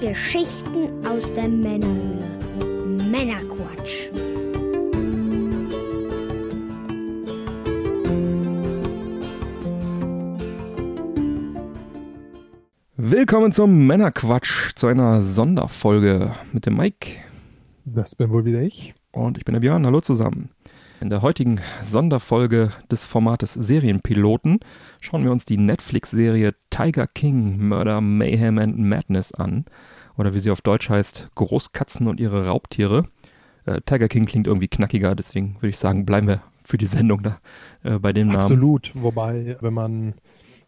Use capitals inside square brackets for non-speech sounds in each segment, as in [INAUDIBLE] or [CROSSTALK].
Geschichten aus der Männerhöhle. Männerquatsch. Willkommen zum Männerquatsch, zu einer Sonderfolge mit dem Mike. Das bin wohl wieder ich. Und ich bin der Björn. Hallo zusammen. In der heutigen Sonderfolge des Formates Serienpiloten schauen wir uns die Netflix-Serie Tiger King Murder, Mayhem and Madness an. Oder wie sie auf Deutsch heißt, Großkatzen und ihre Raubtiere. Äh, Tiger King klingt irgendwie knackiger, deswegen würde ich sagen, bleiben wir für die Sendung da äh, bei dem Namen. Namen. Absolut. Wobei, wenn man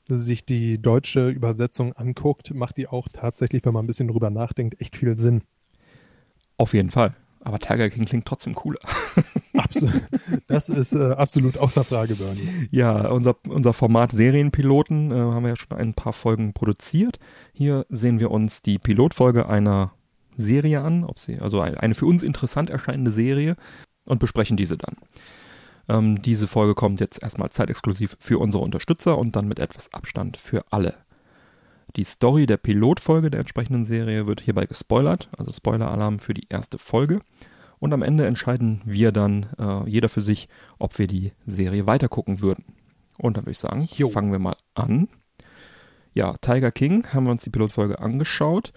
sich die deutsche Übersetzung anguckt, macht die auch tatsächlich, wenn man ein bisschen drüber nachdenkt, echt viel Sinn. Auf jeden Fall. Aber Tiger King klingt trotzdem cooler. [LAUGHS] Absolut. Das ist äh, absolut außer Frage, Bernie. Ja, unser, unser Format Serienpiloten äh, haben wir ja schon ein paar Folgen produziert. Hier sehen wir uns die Pilotfolge einer Serie an, ob sie, also eine für uns interessant erscheinende Serie und besprechen diese dann. Ähm, diese Folge kommt jetzt erstmal zeitexklusiv für unsere Unterstützer und dann mit etwas Abstand für alle. Die Story der Pilotfolge der entsprechenden Serie wird hierbei gespoilert, also Spoiler-Alarm für die erste Folge. Und am Ende entscheiden wir dann, äh, jeder für sich, ob wir die Serie weitergucken würden. Und dann würde ich sagen, jo. fangen wir mal an. Ja, Tiger King haben wir uns die Pilotfolge angeschaut.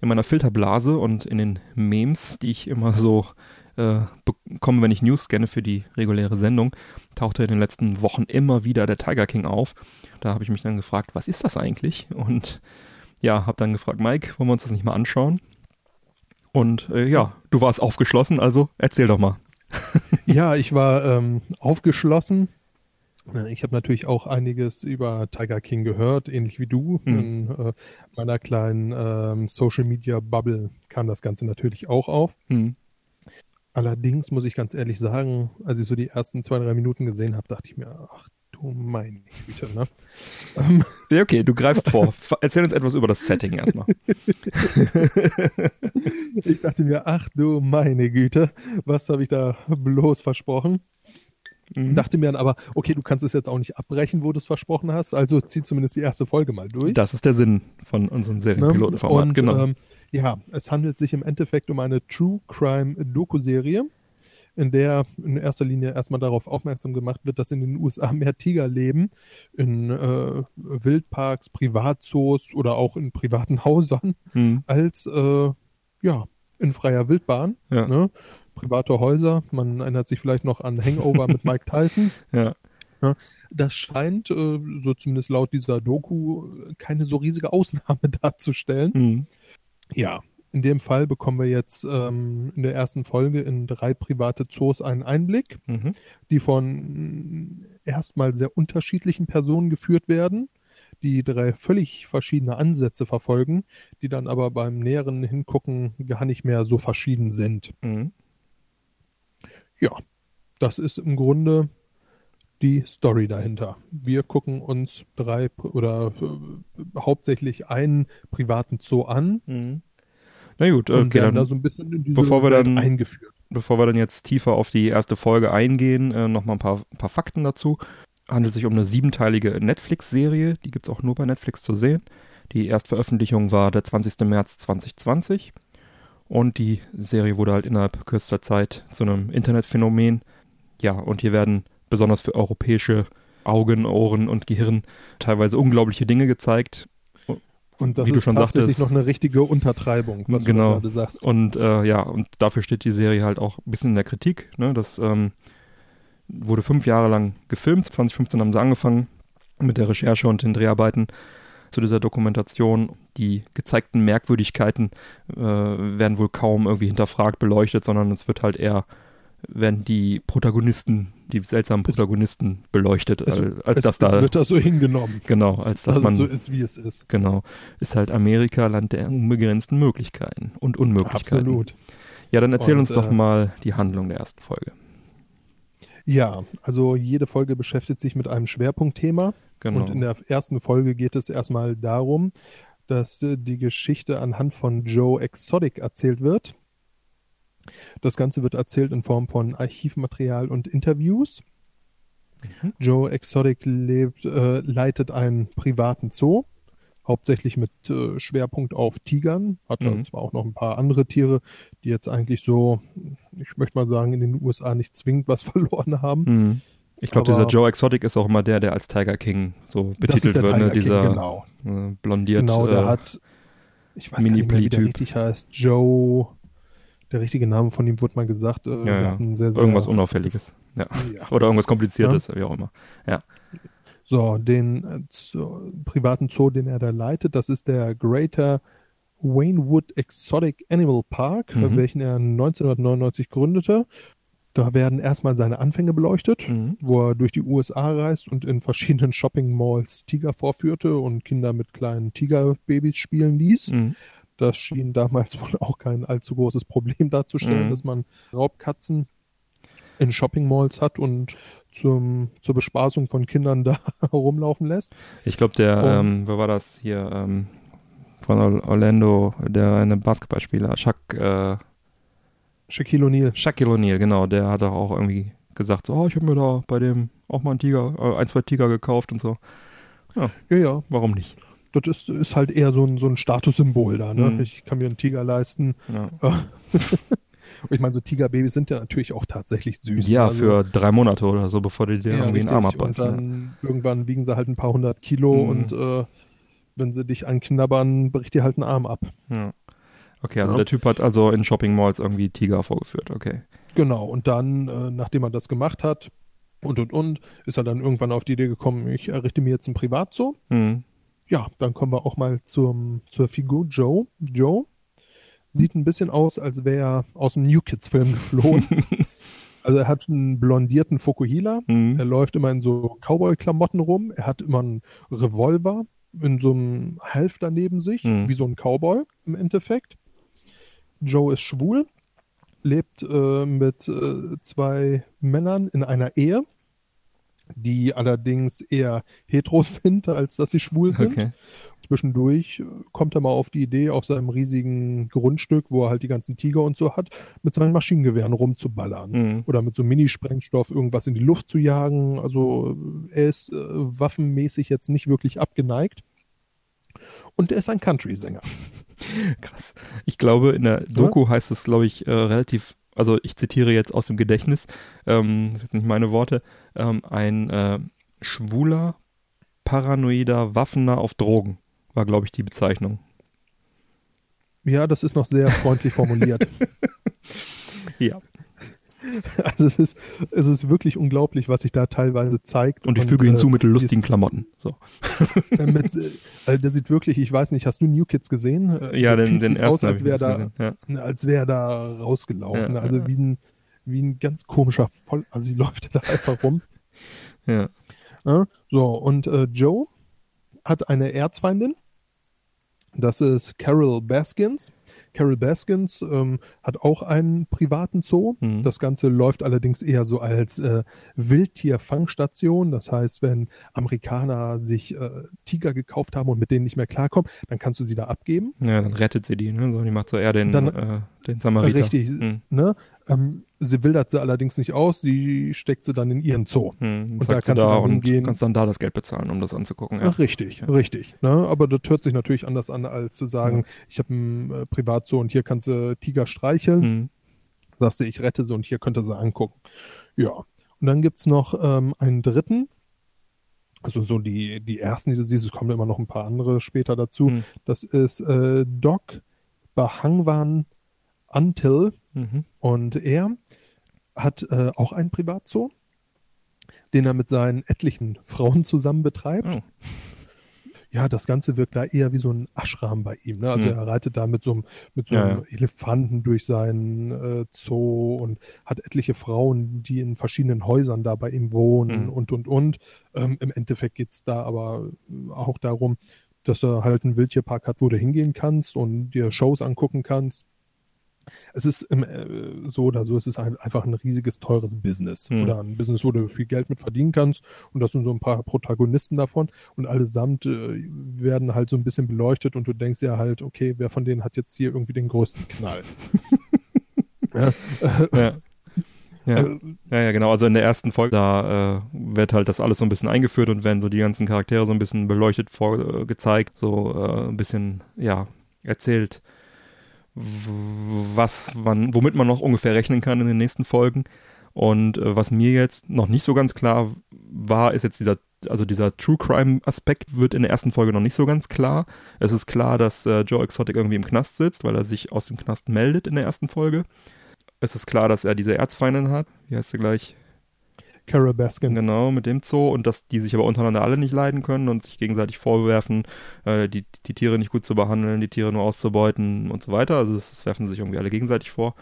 In meiner Filterblase und in den Memes, die ich immer so äh, bekomme, wenn ich News scanne für die reguläre Sendung, tauchte in den letzten Wochen immer wieder der Tiger King auf. Da habe ich mich dann gefragt, was ist das eigentlich? Und ja, habe dann gefragt, Mike, wollen wir uns das nicht mal anschauen? Und äh, ja, du warst aufgeschlossen, also erzähl doch mal. ja, ich war ähm, aufgeschlossen. Ich habe natürlich auch einiges über Tiger King gehört, ähnlich wie du. Mhm. In äh, meiner kleinen ähm, Social Media Bubble kam das Ganze natürlich auch auf. Mhm. Allerdings muss ich ganz ehrlich sagen, als ich so die ersten zwei, drei Minuten gesehen habe, dachte ich mir, ach du meine Güte, ne? Ähm. ja, okay, du greifst vor. Erzähl uns etwas über das Setting erstmal. [LAUGHS] ich dachte mir, ach du meine Güte, was habe ich da bloß versprochen? Mhm. Dachte mir dann aber, okay, du kannst es jetzt auch nicht abbrechen, wo du es versprochen hast, also zieh zumindest die erste Folge mal durch. Das ist der Sinn von unserem Serienpilotenformat, ne? genau. Ähm, ja, es handelt sich im Endeffekt um eine True Crime Doku-Serie in der in erster Linie erstmal darauf aufmerksam gemacht wird, dass in den USA [LAUGHS] mehr Tiger leben, in äh, Wildparks, Privatzoos oder auch in privaten [LAUGHS] Häusern, mhm. als äh, ja, in freier Wildbahn. Ja. Ne? Private Häuser, man erinnert sich vielleicht noch an Hangover mit [LAUGHS] Mike Tyson. Ja. Ne? Das scheint, äh, so zumindest laut dieser Doku, keine so riesige Ausnahme [LAUGHS] darzustellen. Mhm. Ja, in dem Fall bekommen wir jetzt ähm, in der ersten Folge in drei private Zoos einen Einblick, mhm. die von erstmal sehr unterschiedlichen Personen geführt werden, die drei völlig verschiedene Ansätze verfolgen, die dann aber beim näheren Hingucken gar nicht mehr so verschieden sind. Mhm. Ja, das ist im Grunde die Story dahinter. Wir gucken uns drei oder äh, hauptsächlich einen privaten Zoo an. Mhm na gut, okay, und werden dann, da so ein bisschen in diese bevor wir Welt dann, eingeführt. Bevor wir dann jetzt tiefer auf die erste Folge eingehen, äh, nochmal ein paar, ein paar Fakten dazu. Handelt sich um eine siebenteilige Netflix-Serie, die gibt es auch nur bei Netflix zu sehen. Die Erstveröffentlichung war der 20. März 2020 und die Serie wurde halt innerhalb kürzester Zeit zu einem Internetphänomen. Ja, und hier werden besonders für europäische Augen, Ohren und Gehirn teilweise unglaubliche Dinge gezeigt. Und das wie ist schon tatsächlich sagtest, noch eine richtige Untertreibung, was genau. du gerade sagst. Und äh, ja, und dafür steht die Serie halt auch ein bisschen in der Kritik. Ne? Das ähm, wurde fünf Jahre lang gefilmt. 2015 haben sie angefangen mit der Recherche und den Dreharbeiten zu dieser Dokumentation. Die gezeigten Merkwürdigkeiten äh, werden wohl kaum irgendwie hinterfragt, beleuchtet, sondern es wird halt eher werden die Protagonisten, die seltsamen Protagonisten es, beleuchtet, es, als, als es, das da. Es wird da so hingenommen. Genau, als dass, dass man. es so ist, wie es ist. Genau. Ist halt Amerika Land der unbegrenzten Möglichkeiten und Unmöglichkeiten. Absolut. Ja, dann erzähl Und, uns doch äh, mal die Handlung der ersten Folge. Ja, also jede Folge beschäftigt sich mit einem Schwerpunktthema. Genau. Und in der ersten Folge geht es erstmal darum, dass äh, die Geschichte anhand von Joe Exotic erzählt wird. Das Ganze wird erzählt in Form von Archivmaterial und Interviews. Mhm. Joe Exotic lebt, äh, leitet einen privaten Zoo, hauptsächlich mit äh, Schwerpunkt auf Tigern. Hat mhm. zwar auch noch ein paar andere Tiere, die jetzt eigentlich so, ich möchte mal sagen, in den USA nicht zwingend was [LAUGHS] verloren haben. Mhm. Ich glaube, dieser Joe Exotic ist auch immer der, der als Tiger King so betitelt wird, ne? dieser King, genau. äh, blondiert. Genau, der äh, hat, ich weiß Mini gar nicht mehr, wie der richtig heißt, Joe, der richtige Name von ihm wurde mal gesagt. Äh, ja, ja. Sehr, sehr, irgendwas Unauffälliges. Ja. [LAUGHS] Oder irgendwas Kompliziertes, wie auch immer. Ja. So, den äh, Zoo, privaten Zoo, den er da leitet, das ist der Greater Waynewood Exotic Animal Park, mhm. welchen er 1999 gründete. Da werden erstmal seine Anfänge beleuchtet, mhm. wo er durch die USA reist und in verschiedenen Shopping Malls Tiger vorführte und Kinder mit kleinen Tigerbabys spielen ließ. Mhm. Das schien damals [LAUGHS] wohl auch kein allzu großes Problem darzustellen, mhm. dass man Raubkatzen in Shopping Malls hat und zum, zur Bespaßung von Kindern [LAUGHS] da herumlaufen lässt. Ich glaube, der, ähm, wer war das hier? Ähm, von Orlando, der eine Basketballspieler, Chuck, äh, Shaquille O'Neal. Shaquille O'Neal, genau, der hat auch irgendwie gesagt, so, oh, ich habe mir da bei dem auch mal einen Tiger, äh, ein, zwei Tiger gekauft und so. Ja, ja, ja. warum nicht? Das ist, ist halt eher so ein, so ein Statussymbol da, ne? Mhm. Ich kann mir einen Tiger leisten. Ja. [LAUGHS] ich meine, so Tigerbabys sind ja natürlich auch tatsächlich süß. Ja, also, für drei Monate oder so, bevor die dir ja, irgendwie einen Arm abbeißen. Und dann ja. irgendwann wiegen sie halt ein paar hundert Kilo mhm. und äh, wenn sie dich anknabbern, bricht dir halt einen Arm ab. Ja. Okay, also ja. der Typ hat also in Shopping Malls irgendwie Tiger vorgeführt, okay. Genau, und dann, äh, nachdem er das gemacht hat und und und, ist er dann irgendwann auf die Idee gekommen, ich errichte mir jetzt ein Privatzoo. Mhm. Ja, dann kommen wir auch mal zum, zur Figur Joe. Joe sieht ein bisschen aus, als wäre er aus einem New Kids Film geflohen. [LAUGHS] also er hat einen blondierten Fukuhila, mhm. er läuft immer in so Cowboy-Klamotten rum, er hat immer einen Revolver in so einem Halfter neben sich, mhm. wie so ein Cowboy im Endeffekt. Joe ist schwul, lebt äh, mit äh, zwei Männern in einer Ehe, die allerdings eher hetero [LAUGHS] sind, als dass sie schwul sind. Okay. Zwischendurch kommt er mal auf die Idee, auf seinem riesigen Grundstück, wo er halt die ganzen Tiger und so hat, mit seinen Maschinengewehren rumzuballern. Mhm. Oder mit so Minisprengstoff irgendwas in die Luft zu jagen. Also er ist äh, waffenmäßig jetzt nicht wirklich abgeneigt. Und er ist ein Country-Sänger. [LAUGHS] Krass. Ich glaube, in der Doku ja? heißt es, glaube ich, äh, relativ, also ich zitiere jetzt aus dem Gedächtnis, ähm, das sind nicht meine Worte, ähm, ein äh, schwuler, paranoider Waffener auf Drogen, war, glaube ich, die Bezeichnung. Ja, das ist noch sehr freundlich formuliert. [LAUGHS] ja. [LAUGHS] Also es ist, es ist wirklich unglaublich, was sich da teilweise zeigt. Und ich füge und, hinzu äh, mit lustigen Klamotten. So. Äh, mit, also der sieht wirklich, ich weiß nicht, hast du New Kids gesehen? Äh, ja, den, den ersten. Aus, als wäre da, ja. als wäre da rausgelaufen. Ja, also ja. wie ein, wie ein ganz komischer Voll, also sie [LAUGHS] läuft da einfach rum. Ja. So, und äh, Joe hat eine Erzfeindin. Das ist Carol Baskins. Carol Baskins ähm, hat auch einen privaten Zoo. Mhm. Das Ganze läuft allerdings eher so als äh, Wildtierfangstation. Das heißt, wenn Amerikaner sich äh, Tiger gekauft haben und mit denen nicht mehr klarkommen, dann kannst du sie da abgeben. Ja, dann rettet sie die. Ne? So, die macht so eher den, dann, äh, den Samariter. Richtig. Mhm. Ne? Ähm, sie wildert sie allerdings nicht aus, sie steckt sie dann in ihren Zoo. Hm, und da kannst da du dann hingehen. kannst dann da das Geld bezahlen, um das anzugucken. Ja. richtig, ja. richtig. Ne? Aber das hört sich natürlich anders an, als zu sagen, ja. ich habe ein äh, Privatzoo und hier kannst du Tiger streicheln. Hm. Sagst du, ich rette sie und hier könnt ihr sie angucken. Ja. Und dann gibt es noch ähm, einen dritten, also so die, die ersten, die du siehst, es kommen immer noch ein paar andere später dazu. Hm. Das ist äh, Doc Bahangwan Until. Mhm. Und er hat äh, auch einen Privatzoo, den er mit seinen etlichen Frauen zusammen betreibt. Oh. Ja, das Ganze wirkt da eher wie so ein Ashram bei ihm. Ne? Also mhm. er reitet da mit so einem, mit so einem ja, Elefanten durch seinen äh, Zoo und hat etliche Frauen, die in verschiedenen Häusern da bei ihm wohnen mhm. und, und, und. Ähm, Im Endeffekt geht es da aber auch darum, dass er halt einen Wildtierpark hat, wo du hingehen kannst und dir Shows angucken kannst es ist äh, so oder so, es ist ein, einfach ein riesiges, teures Business. Hm. Oder ein Business, wo du viel Geld mit verdienen kannst. Und das sind so ein paar Protagonisten davon. Und allesamt äh, werden halt so ein bisschen beleuchtet und du denkst ja halt, okay, wer von denen hat jetzt hier irgendwie den größten Knall? [LAUGHS] ja. ja. Ja. Also, ja, ja, genau. Also in der ersten Folge, da äh, wird halt das alles so ein bisschen eingeführt und werden so die ganzen Charaktere so ein bisschen beleuchtet vorgezeigt, so äh, ein bisschen, ja, erzählt, was man, womit man noch ungefähr rechnen kann in den nächsten Folgen. Und äh, was mir jetzt noch nicht so ganz klar war, ist jetzt dieser, also dieser True Crime Aspekt wird in der ersten Folge noch nicht so ganz klar. Es ist klar, dass äh, Joe Exotic irgendwie im Knast sitzt, weil er sich aus dem Knast meldet in der ersten Folge. Es ist klar, dass er diese Erzfeindin hat. Wie heißt sie gleich? Carol Baskin. Genau, mit dem Zoo und dass die sich aber untereinander alle nicht leiden können und sich gegenseitig vorwerfen, äh, die, die Tiere nicht gut zu behandeln, die Tiere nur auszubeuten und so weiter. Also das, das werfen sich irgendwie alle gegenseitig vor.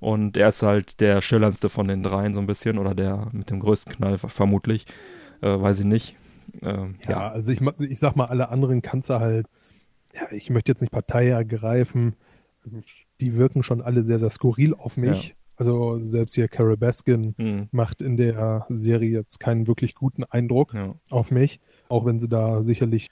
Und er ist halt der schillerndste von den dreien so ein bisschen oder der mit dem größten Knall vermutlich. Äh, weiß ich nicht. Ähm, ja, ja, also ich, ich sag mal, alle anderen kannst du halt, ja, ich möchte jetzt nicht Partei ergreifen, die wirken schon alle sehr, sehr skurril auf mich. Ja. Also selbst hier Carol Baskin mhm. macht in der Serie jetzt keinen wirklich guten Eindruck ja. auf mich, auch wenn sie da sicherlich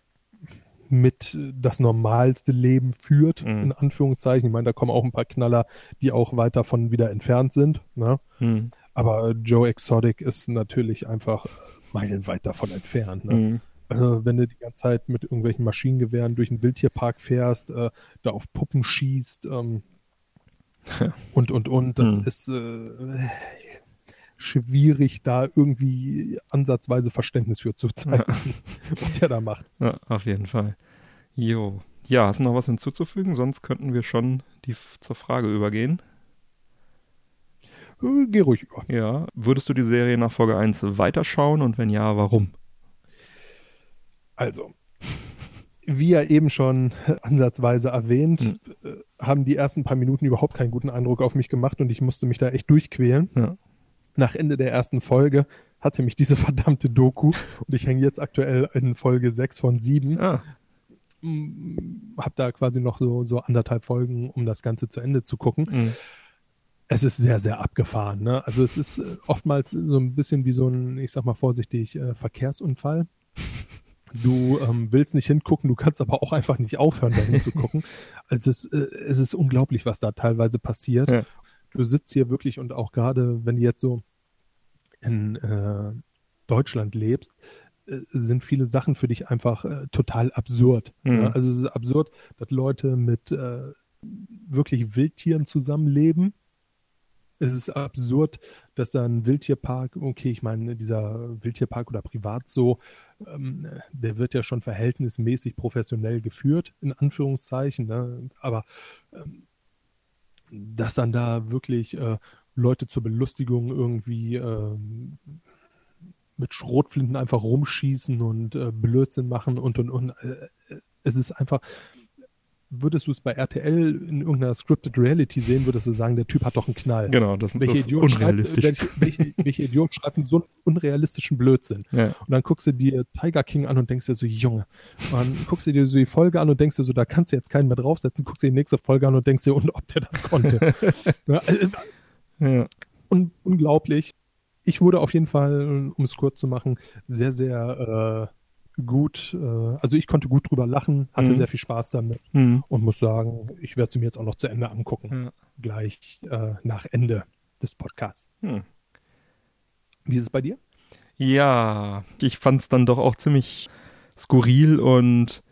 mit das normalste Leben führt, mhm. in Anführungszeichen. Ich meine, da kommen auch ein paar Knaller, die auch weit davon wieder entfernt sind. Ne? Mhm. Aber Joe Exotic ist natürlich einfach meilenweit davon entfernt. Ne? Mhm. Also, wenn du die ganze Zeit mit irgendwelchen Maschinengewehren durch einen Wildtierpark fährst, äh, da auf Puppen schießt, ähm, [LAUGHS] und, und, und. Das hm. ist äh, schwierig, da irgendwie ansatzweise Verständnis für zu [LAUGHS] zeigen, ja. was der da macht. Ja, auf jeden Fall. Jo. Ja, hast du noch was hinzuzufügen? Sonst könnten wir schon die, zur Frage übergehen. Äh, geh ruhig über. Ja. Würdest du die Serie nach Folge 1 weiterschauen und wenn ja, warum? Also, wie ja eben schon ansatzweise erwähnt, mhm. Haben die ersten paar Minuten überhaupt keinen guten Eindruck auf mich gemacht und ich musste mich da echt durchquälen. Ja. Nach Ende der ersten Folge hatte mich diese [LAUGHS] verdammte Doku und ich hänge jetzt aktuell in Folge 6 von 7. Ah. Mm, hab da quasi noch so, so anderthalb Folgen, um das Ganze zu Ende zu gucken. Mhm. Es ist sehr, sehr abgefahren. Ne? Also es ist äh, oftmals so ein bisschen wie so ein, ich sag mal vorsichtig, äh, Verkehrsunfall. [LAUGHS] Du ähm, willst nicht hingucken, du kannst aber auch einfach nicht aufhören, dahin zu gucken. [LAUGHS] Also es, äh, es ist unglaublich, was da teilweise passiert. Ja. Du sitzt hier wirklich und auch gerade, wenn du jetzt so in äh, Deutschland lebst, äh, sind viele Sachen für dich einfach äh, total absurd. Mhm. Ja? Also es ist absurd, dass Leute mit äh, wirklich Wildtieren zusammenleben es ist absurd, dass da ein Wildtierpark, okay, ich meine, dieser Wildtierpark oder privat ähm, der wird ja schon verhältnismäßig professionell geführt, in Anführungszeichen, ne? aber ähm, dass dann da wirklich äh, Leute zur Belustigung irgendwie äh, mit Schrotflinten einfach rumschießen und äh, Blödsinn machen und und und. Äh, es ist einfach, würdest du es bei RTL in irgendeiner Scripted Reality sehen, würdest du sagen, der Typ hat doch einen Knall. Genau, das, welche das Idiot unrealistisch. Schreibt, welche, welche Idiot schreibt so einen unrealistischen Blödsinn? Ja. Und dann guckst du dir Tiger King an und denkst dir so, Junge. Und dann guckst du dir so die Folge an und denkst dir so, da kannst du jetzt keinen mehr draufsetzen. Guckst dir die nächste Folge an und denkst dir, und ob der das konnte. [LAUGHS] ja, also, ja. Un unglaublich. Ich wurde auf jeden Fall, um es kurz zu machen, sehr, sehr äh, gut, äh, also ich konnte gut drüber lachen, hatte mhm. sehr viel Spaß damit mhm. und muss sagen, ich werde sie mir jetzt auch noch zu Ende angucken. Ja. Gleich äh, nach Ende des Podcasts. Mhm. Wie ist es bei dir? Ja, ich fand es dann doch auch ziemlich skurril und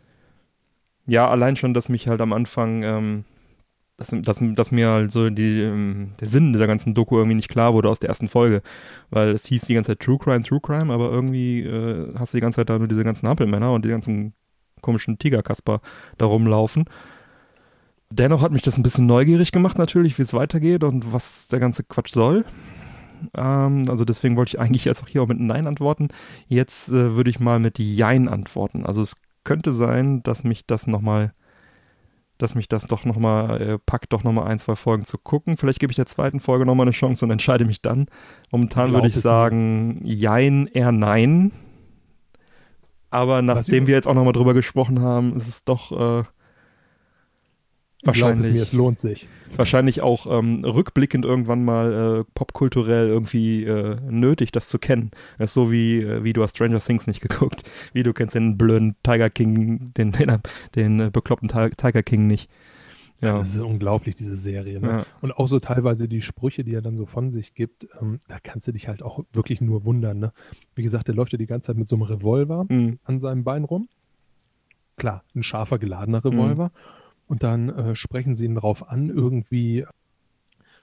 ja, allein schon, dass mich halt am Anfang ähm, dass, dass, dass mir halt so die, ähm, der Sinn dieser ganzen Doku irgendwie nicht klar wurde aus der ersten Folge. Weil es hieß die ganze Zeit True Crime, True Crime, aber irgendwie äh, hast du die ganze Zeit da nur diese ganzen Hampelmänner und die ganzen komischen Tigerkasper da rumlaufen. Dennoch hat mich das ein bisschen neugierig gemacht natürlich, wie es weitergeht und was der ganze Quatsch soll. Ähm, also deswegen wollte ich eigentlich jetzt auch hier auch mit Nein antworten. Jetzt äh, würde ich mal mit Jein antworten. Also es könnte sein, dass mich das nochmal dass mich das doch nochmal äh, packt, doch nochmal ein, zwei Folgen zu gucken. Vielleicht gebe ich der zweiten Folge nochmal eine Chance und entscheide mich dann. Momentan würde ich sagen, nicht. jein, eher nein. Aber nachdem wir jetzt auch nochmal drüber gesprochen haben, ist es doch äh, Wahrscheinlich. Es mir, es lohnt sich. Wahrscheinlich auch ähm, rückblickend irgendwann mal äh, popkulturell irgendwie äh, nötig, das zu kennen. Das ist so wie, äh, wie du hast Stranger Things nicht [LAUGHS] geguckt. Wie du kennst den blöden Tiger King, den, den, den äh, bekloppten Tiger King nicht. Ja. Das ist unglaublich, diese Serie. Ne? Ja. Und auch so teilweise die Sprüche, die er dann so von sich gibt, ähm, da kannst du dich halt auch wirklich nur wundern. Ne? Wie gesagt, der läuft ja die ganze Zeit mit so einem Revolver mhm. an seinem Bein rum. Klar, ein scharfer, geladener Revolver. Mhm. Und dann äh, sprechen sie ihn darauf an, irgendwie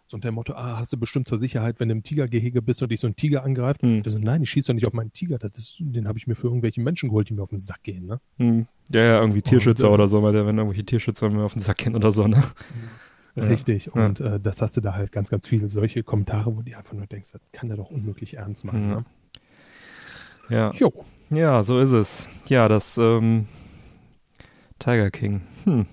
so unter dem Motto, ah, hast du bestimmt zur Sicherheit, wenn du im Tigergehege bist und dich so ein Tiger angreift. Hm. so, nein, ich schieße doch nicht auf meinen Tiger. Ist, den habe ich mir für irgendwelche Menschen geholt, die mir auf den Sack gehen. Ne? Hm. Ja, ja, irgendwie Tierschützer und, äh, oder so, weil der, wenn irgendwelche Tierschützer mir auf den Sack gehen oder so. Ne? Richtig. Ja. Und äh, das hast du da halt ganz, ganz viele solche Kommentare, wo du einfach nur denkst, das kann der doch unmöglich ernst machen. Ne? Ja. Jo. Ja, so ist es. Ja, das ähm, Tiger King. Hm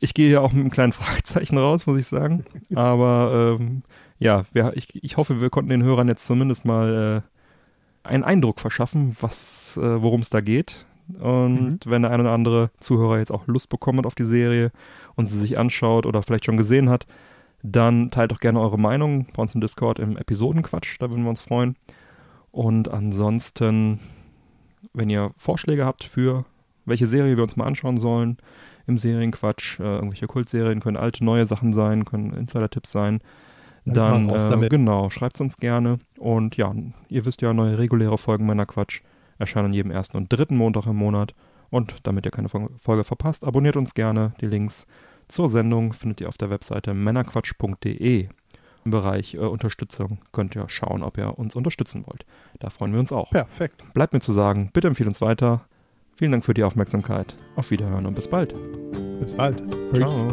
ich gehe ja auch mit einem kleinen [LAUGHS] Fragezeichen raus, muss ich sagen. Aber ähm, ja, wir, ich, ich hoffe, wir konnten den Hörern jetzt zumindest mal äh, einen Eindruck verschaffen, was, äh, worum es da geht. Und mhm. wenn der ein oder andere Zuhörer jetzt auch Lust bekommen hat auf die Serie und sie sich anschaut oder vielleicht schon gesehen hat, dann teilt doch gerne eure Meinung bei uns im Discord im Episodenquatsch, da würden wir uns freuen. Und ansonsten, wenn ihr Vorschläge habt für welche Serie wir uns mal anschauen sollen, im Serienquatsch. Äh, irgendwelche Kultserien können alte, neue Sachen sein, können Insider-Tipps sein. Dann, äh, genau, schreibt es uns gerne. Und ja, ihr wisst ja, neue reguläre Folgen meiner Quatsch erscheinen an jedem ersten und dritten Montag im Monat. Und damit ihr keine Folge verpasst, abonniert uns gerne. Die Links zur Sendung findet ihr auf der Webseite männerquatsch.de. Im Bereich äh, Unterstützung könnt ihr schauen, ob ihr uns unterstützen wollt. Da freuen wir uns auch. Perfekt. Bleibt mir zu sagen, bitte empfehlt uns weiter. Vielen Dank für die Aufmerksamkeit. Auf Wiederhören und bis bald. Bis bald. Ciao.